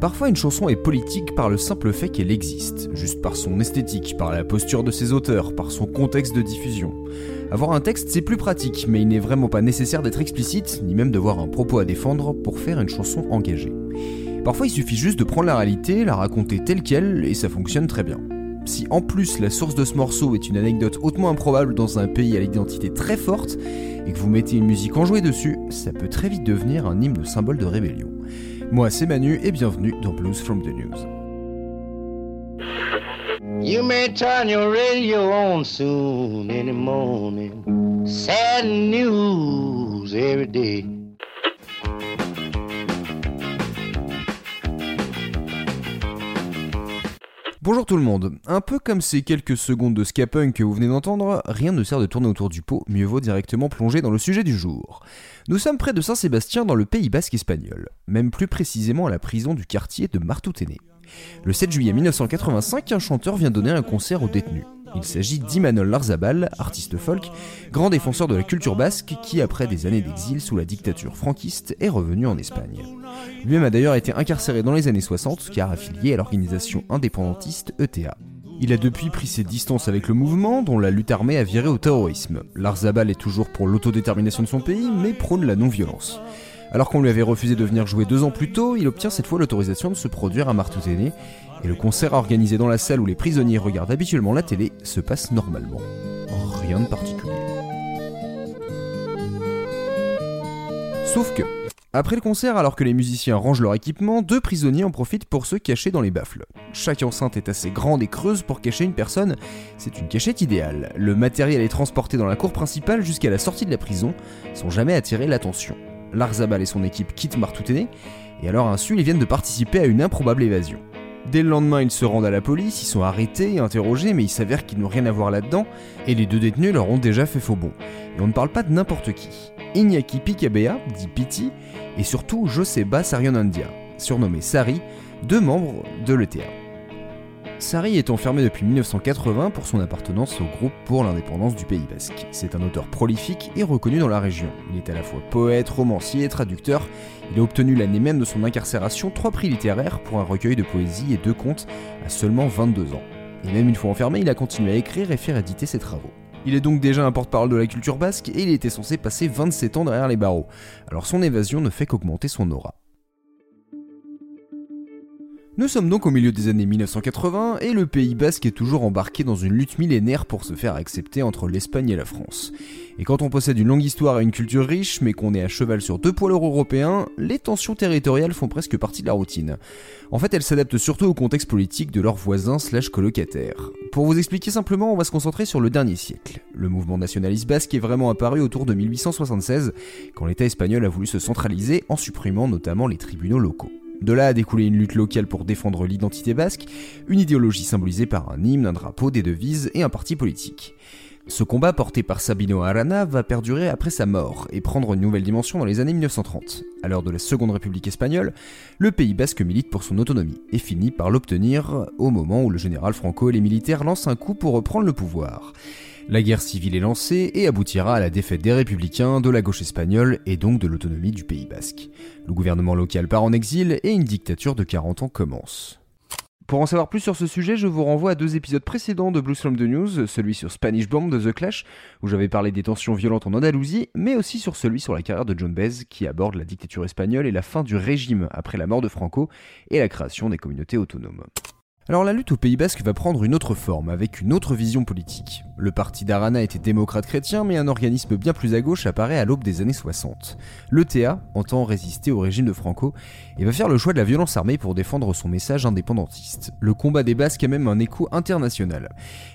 Parfois une chanson est politique par le simple fait qu'elle existe, juste par son esthétique, par la posture de ses auteurs, par son contexte de diffusion. Avoir un texte c'est plus pratique, mais il n'est vraiment pas nécessaire d'être explicite, ni même d'avoir un propos à défendre pour faire une chanson engagée. Parfois il suffit juste de prendre la réalité, la raconter telle qu'elle, et ça fonctionne très bien. Si en plus la source de ce morceau est une anecdote hautement improbable dans un pays à l'identité très forte, et que vous mettez une musique enjouée dessus, ça peut très vite devenir un hymne symbole de rébellion. Moi c'est Manu et bienvenue dans Blues from the News. You may turn your radio on soon in the morning. Sad news every day. Bonjour tout le monde. Un peu comme ces quelques secondes de ska punk que vous venez d'entendre, rien ne sert de tourner autour du pot, mieux vaut directement plonger dans le sujet du jour. Nous sommes près de Saint-Sébastien dans le Pays basque espagnol, même plus précisément à la prison du quartier de Martouténé. Le 7 juillet 1985, un chanteur vient donner un concert aux détenus. Il s'agit d'Imanol Larzabal, artiste folk, grand défenseur de la culture basque qui, après des années d'exil sous la dictature franquiste, est revenu en Espagne. Lui-même a d'ailleurs été incarcéré dans les années 60 car affilié à l'organisation indépendantiste ETA. Il a depuis pris ses distances avec le mouvement dont la lutte armée a viré au terrorisme. Larzabal est toujours pour l'autodétermination de son pays mais prône la non-violence. Alors qu'on lui avait refusé de venir jouer deux ans plus tôt, il obtient cette fois l'autorisation de se produire à Martouténé, et le concert organisé dans la salle où les prisonniers regardent habituellement la télé se passe normalement. Rien de particulier. Sauf que, après le concert, alors que les musiciens rangent leur équipement, deux prisonniers en profitent pour se cacher dans les baffles. Chaque enceinte est assez grande et creuse pour cacher une personne, c'est une cachette idéale. Le matériel est transporté dans la cour principale jusqu'à la sortie de la prison, sans jamais attirer l'attention. Larzabal et son équipe quittent Martouténé, et alors insu, ils viennent de participer à une improbable évasion. Dès le lendemain, ils se rendent à la police, ils sont arrêtés et interrogés, mais il s'avère qu'ils n'ont rien à voir là-dedans, et les deux détenus leur ont déjà fait faux bon. Et on ne parle pas de n'importe qui. Iñaki Picabea, dit Piti, et surtout Joseba Sarionandia, surnommé Sari, deux membres de l'ETA. Sari est enfermé depuis 1980 pour son appartenance au groupe pour l'indépendance du Pays Basque. C'est un auteur prolifique et reconnu dans la région. Il est à la fois poète, romancier et traducteur. Il a obtenu l'année même de son incarcération trois prix littéraires pour un recueil de poésie et deux contes à seulement 22 ans. Et même une fois enfermé, il a continué à écrire et faire éditer ses travaux. Il est donc déjà un porte-parole de la culture basque et il était censé passer 27 ans derrière les barreaux. Alors son évasion ne fait qu'augmenter son aura. Nous sommes donc au milieu des années 1980 et le Pays basque est toujours embarqué dans une lutte millénaire pour se faire accepter entre l'Espagne et la France. Et quand on possède une longue histoire et une culture riche, mais qu'on est à cheval sur deux poids lourds européens, les tensions territoriales font presque partie de la routine. En fait, elles s'adaptent surtout au contexte politique de leurs voisins slash colocataires. Pour vous expliquer simplement, on va se concentrer sur le dernier siècle. Le mouvement nationaliste basque est vraiment apparu autour de 1876, quand l'État espagnol a voulu se centraliser en supprimant notamment les tribunaux locaux. De là a découlé une lutte locale pour défendre l'identité basque, une idéologie symbolisée par un hymne, un drapeau, des devises et un parti politique. Ce combat porté par Sabino Arana va perdurer après sa mort et prendre une nouvelle dimension dans les années 1930. À l'heure de la Seconde République espagnole, le Pays basque milite pour son autonomie et finit par l'obtenir au moment où le général Franco et les militaires lancent un coup pour reprendre le pouvoir. La guerre civile est lancée et aboutira à la défaite des républicains, de la gauche espagnole et donc de l'autonomie du Pays basque. Le gouvernement local part en exil et une dictature de 40 ans commence. Pour en savoir plus sur ce sujet, je vous renvoie à deux épisodes précédents de Blues from the News, celui sur Spanish Bomb de The Clash, où j'avais parlé des tensions violentes en Andalousie, mais aussi sur celui sur la carrière de John Baez, qui aborde la dictature espagnole et la fin du régime après la mort de Franco et la création des communautés autonomes. Alors la lutte au Pays Basque va prendre une autre forme, avec une autre vision politique. Le parti d'Arana était démocrate chrétien, mais un organisme bien plus à gauche apparaît à l'aube des années 60. L'ETA entend résister au régime de Franco et va faire le choix de la violence armée pour défendre son message indépendantiste. Le combat des Basques a même un écho international.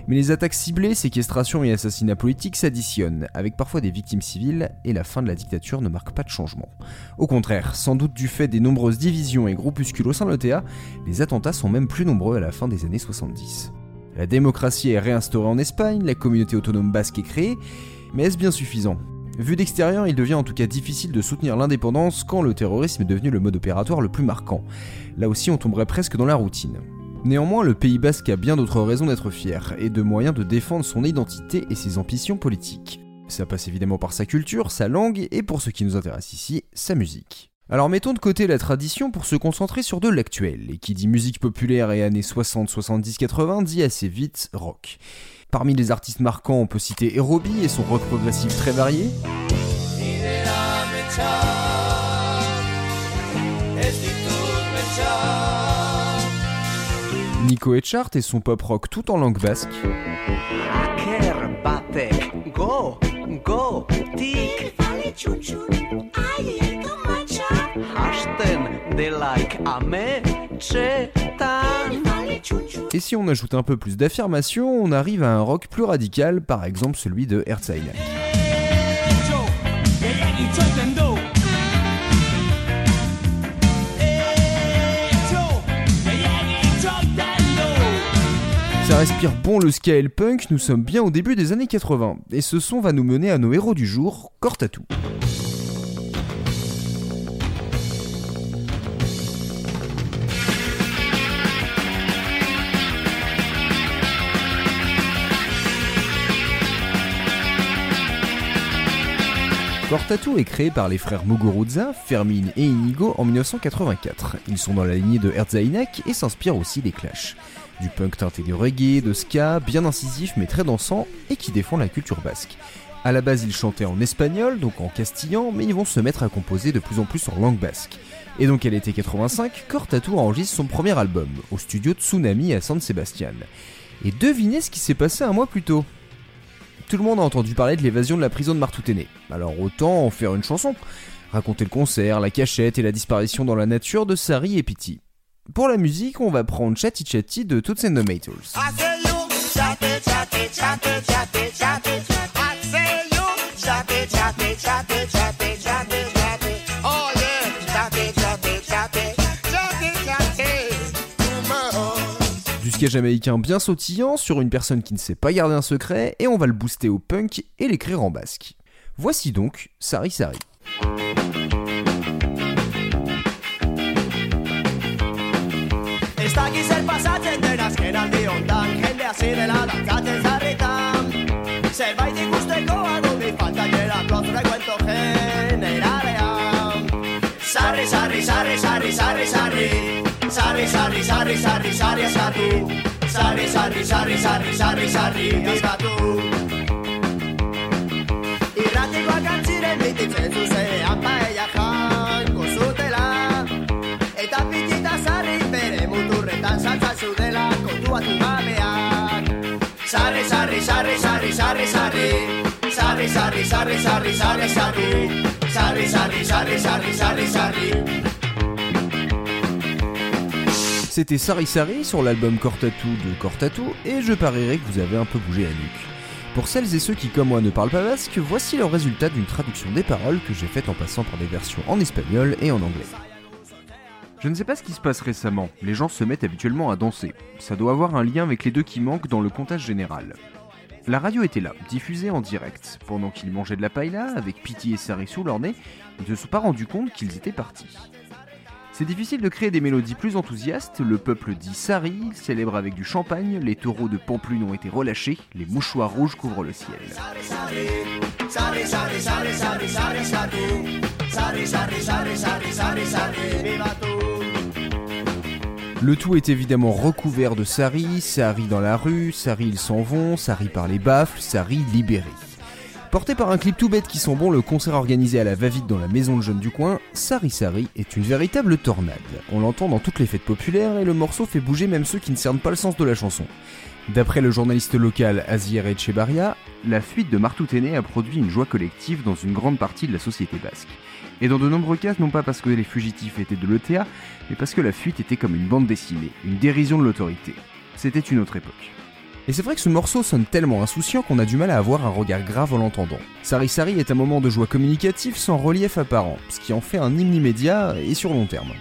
Mais les attaques ciblées, séquestrations et assassinats politiques s'additionnent, avec parfois des victimes civiles, et la fin de la dictature ne marque pas de changement. Au contraire, sans doute du fait des nombreuses divisions et groupuscules au sein de l'ETA, les attentats sont même plus nombreux à la fin des années 70. La démocratie est réinstaurée en Espagne, la communauté autonome basque est créée, mais est-ce bien suffisant? Vu d'extérieur, il devient en tout cas difficile de soutenir l'indépendance quand le terrorisme est devenu le mode opératoire le plus marquant. Là aussi, on tomberait presque dans la routine. Néanmoins, le Pays basque a bien d'autres raisons d'être fier et de moyens de défendre son identité et ses ambitions politiques. Ça passe évidemment par sa culture, sa langue et pour ce qui nous intéresse ici, sa musique. Alors mettons de côté la tradition pour se concentrer sur de l'actuel, et qui dit musique populaire et années 60, 70, 80 dit assez vite rock. Parmi les artistes marquants, on peut citer Aerobi et son rock progressif très varié. Nico Etchart et son pop rock tout en langue basque. Et si on ajoute un peu plus d'affirmation, on arrive à un rock plus radical, par exemple celui de Herzeinak. Ça respire bon le ska et le punk, nous sommes bien au début des années 80, et ce son va nous mener à nos héros du jour, Cortatou. Cortatou est créé par les frères Muguruza, Fermin et Inigo en 1984. Ils sont dans la lignée de Herzainek et s'inspirent aussi des Clash. Du punk teinté de reggae, de ska, bien incisif mais très dansant et qui défend la culture basque. A la base, ils chantaient en espagnol, donc en castillan, mais ils vont se mettre à composer de plus en plus en langue basque. Et donc à l'été 85, Cortatou enregistre son premier album, au studio Tsunami à San Sebastian. Et devinez ce qui s'est passé un mois plus tôt tout le monde a entendu parler de l'évasion de la prison de Martouténé. Alors autant en faire une chanson. Raconter le concert, la cachette et la disparition dans la nature de Sari et Pity. Pour la musique, on va prendre Chatty Chatty de Toots and the. Jamaïcain bien sautillant sur une personne qui ne sait pas garder un secret et on va le booster au punk et l'écrire en basque. Voici donc Sari Sari. Sarri, sarri, sarri, sarri, sarri, eskatu Sarri, sarri, sarri, sarri, sarri, sarri, eskatu Irratikoak antziren bititzen zuzean paella janko zutela Eta pitita sarri bere muturretan saltzan zudela kontuatu gabeak Sarri, sarri, sarri, sarri, sarri, sarri Sarri, sarri, sarri, sarri, sarri, sarri Sarri, sarri, sarri, sarri, sarri, sarri C'était Sari Sari sur l'album Cortatou de Cortatou et je parierais que vous avez un peu bougé la nuque. Pour celles et ceux qui comme moi ne parlent pas basque, voici le résultat d'une traduction des paroles que j'ai faite en passant par des versions en espagnol et en anglais. Je ne sais pas ce qui se passe récemment, les gens se mettent habituellement à danser. Ça doit avoir un lien avec les deux qui manquent dans le comptage général. La radio était là, diffusée en direct. Pendant qu'ils mangeaient de la paella, avec Pity et Sari sous leur nez, ils ne se sont pas rendus compte qu'ils étaient partis. C'est difficile de créer des mélodies plus enthousiastes, le peuple dit Sari, célèbre avec du champagne, les taureaux de Pamplune ont été relâchés, les mouchoirs rouges couvrent le ciel. Le tout est évidemment recouvert de Sari, Sari dans la rue, Sari ils s'en vont, Sari par les baffles, Sari libéré. Porté par un clip tout bête qui sent bon, le concert organisé à la va-vite dans la maison de jeunes du coin, Sari Sari est une véritable tornade. On l'entend dans toutes les fêtes populaires et le morceau fait bouger même ceux qui ne cernent pas le sens de la chanson. D'après le journaliste local Azier Echebarria, la fuite de Martouténé a produit une joie collective dans une grande partie de la société basque. Et dans de nombreux cas, non pas parce que les fugitifs étaient de l'ETA, mais parce que la fuite était comme une bande dessinée, une dérision de l'autorité. C'était une autre époque. Et c'est vrai que ce morceau sonne tellement insouciant qu'on a du mal à avoir un regard grave en l'entendant. Sari Sari est un moment de joie communicatif sans relief apparent, ce qui en fait un hymne immédiat et sur long terme.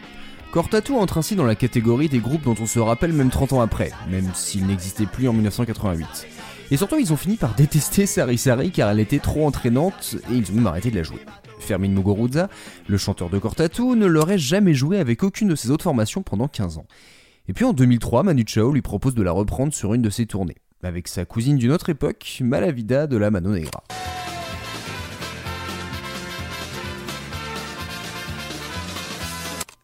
Cortatou entre ainsi dans la catégorie des groupes dont on se rappelle même 30 ans après, même s'il n'existait plus en 1988. Et surtout, ils ont fini par détester Sari Sari car elle était trop entraînante et ils ont même arrêté de la jouer. Fermin Muguruza, le chanteur de Cortatou, ne l'aurait jamais joué avec aucune de ses autres formations pendant 15 ans. Et puis en 2003, Manu Chao lui propose de la reprendre sur une de ses tournées, avec sa cousine d'une autre époque, Malavida de la Mano Negra.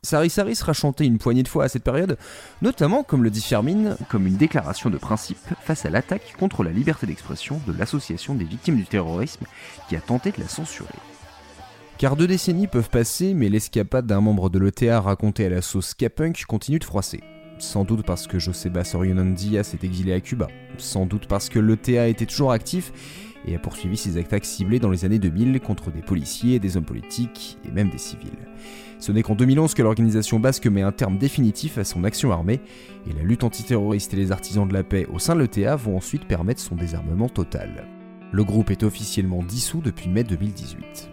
Sari sera chanté une poignée de fois à cette période, notamment, comme le dit Firmin, comme une déclaration de principe face à l'attaque contre la liberté d'expression de l'association des victimes du terrorisme qui a tenté de la censurer. Car deux décennies peuvent passer, mais l'escapade d'un membre de l'ETA raconté à la sauce K-Punk continue de froisser. Sans doute parce que Joseba Sorionandia s'est exilé à Cuba. Sans doute parce que l'ETA était toujours actif et a poursuivi ses attaques ciblées dans les années 2000 contre des policiers, des hommes politiques et même des civils. Ce n'est qu'en 2011 que l'organisation basque met un terme définitif à son action armée, et la lutte antiterroriste et les artisans de la paix au sein de l'ETA vont ensuite permettre son désarmement total. Le groupe est officiellement dissous depuis mai 2018.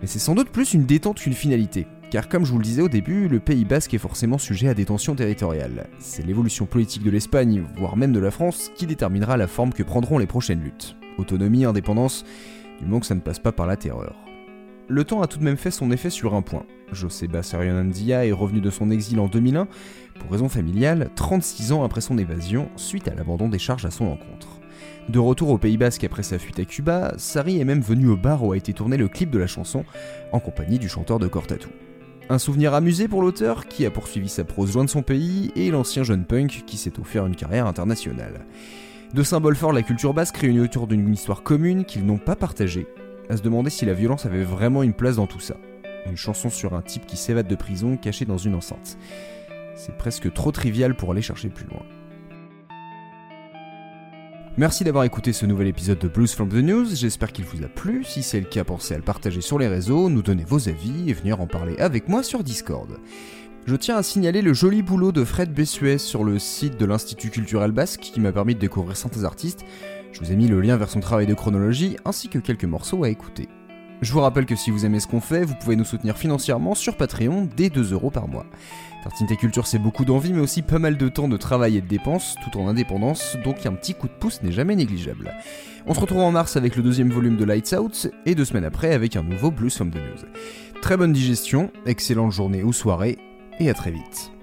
Mais c'est sans doute plus une détente qu'une finalité, car comme je vous le disais au début, le Pays basque est forcément sujet à des tensions territoriales. C'est l'évolution politique de l'Espagne, voire même de la France, qui déterminera la forme que prendront les prochaines luttes. Autonomie, indépendance, du moment que ça ne passe pas par la terreur. Le temps a tout de même fait son effet sur un point. Joseba Sarionandia est revenu de son exil en 2001 pour raison familiale, 36 ans après son évasion, suite à l'abandon des charges à son encontre. De retour au Pays Basque après sa fuite à Cuba, Sari est même venu au bar où a été tourné le clip de la chanson, en compagnie du chanteur de Cortatou. Un souvenir amusé pour l'auteur, qui a poursuivi sa prose loin de son pays, et l'ancien jeune punk qui s'est offert une carrière internationale. Deux symboles forts la culture basque réunis autour d'une histoire commune qu'ils n'ont pas partagée, à se demander si la violence avait vraiment une place dans tout ça. Une chanson sur un type qui s'évade de prison caché dans une enceinte. C'est presque trop trivial pour aller chercher plus loin. Merci d'avoir écouté ce nouvel épisode de Blues from the News, j'espère qu'il vous a plu, si c'est le cas pensez à le partager sur les réseaux, nous donner vos avis et venir en parler avec moi sur Discord. Je tiens à signaler le joli boulot de Fred Bessuet sur le site de l'Institut culturel basque qui m'a permis de découvrir certains artistes, je vous ai mis le lien vers son travail de chronologie ainsi que quelques morceaux à écouter. Je vous rappelle que si vous aimez ce qu'on fait, vous pouvez nous soutenir financièrement sur Patreon dès 2 euros par mois. Tartine Culture, c'est beaucoup d'envie, mais aussi pas mal de temps de travail et de dépenses, tout en indépendance, donc un petit coup de pouce n'est jamais négligeable. On se retrouve en mars avec le deuxième volume de Lights Out, et deux semaines après avec un nouveau Blues from the News. Très bonne digestion, excellente journée ou soirée, et à très vite.